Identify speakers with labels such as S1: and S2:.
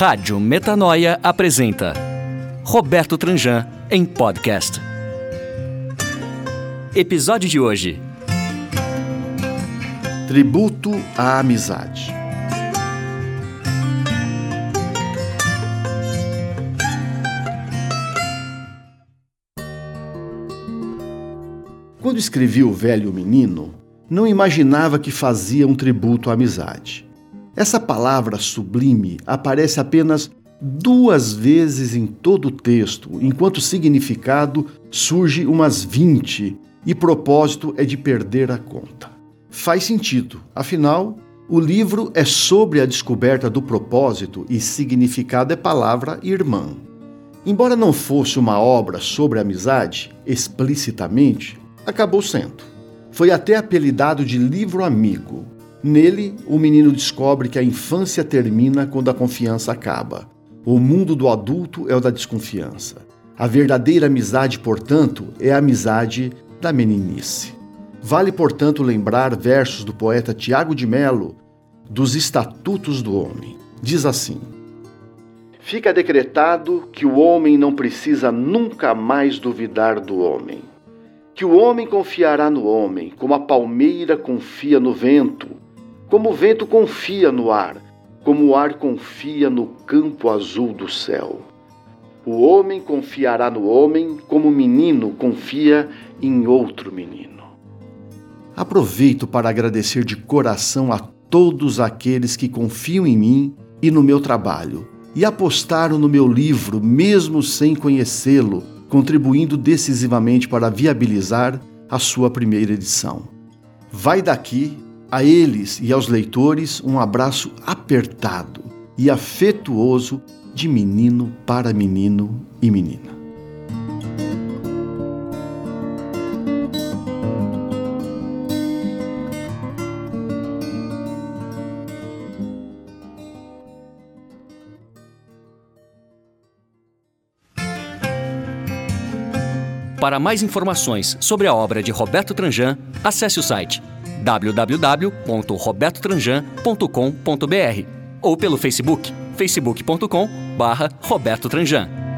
S1: Rádio Metanoia apresenta Roberto Tranjan em podcast. Episódio de hoje:
S2: Tributo à amizade. Quando escrevi O Velho Menino, não imaginava que fazia um tributo à amizade. Essa palavra sublime aparece apenas duas vezes em todo o texto, enquanto significado surge umas 20 e propósito é de perder a conta. Faz sentido, afinal, o livro é sobre a descoberta do propósito e significado é palavra irmã. Embora não fosse uma obra sobre amizade, explicitamente, acabou sendo. Foi até apelidado de livro amigo. Nele, o menino descobre que a infância termina quando a confiança acaba. O mundo do adulto é o da desconfiança. A verdadeira amizade, portanto, é a amizade da meninice. Vale, portanto, lembrar versos do poeta Tiago de Melo dos Estatutos do Homem. Diz assim: Fica decretado que o homem não precisa nunca mais duvidar do homem que o homem confiará no homem, como a palmeira confia no vento, como o vento confia no ar, como o ar confia no campo azul do céu. O homem confiará no homem, como o menino confia em outro menino. Aproveito para agradecer de coração a todos aqueles que confiam em mim e no meu trabalho e apostaram no meu livro, mesmo sem conhecê-lo contribuindo decisivamente para viabilizar a sua primeira edição. Vai daqui a eles e aos leitores um abraço apertado e afetuoso de menino para menino e menina.
S1: Para mais informações sobre a obra de Roberto Tranjan, acesse o site www.robertotranjan.com.br ou pelo Facebook, facebook.com/roberto Tranjan.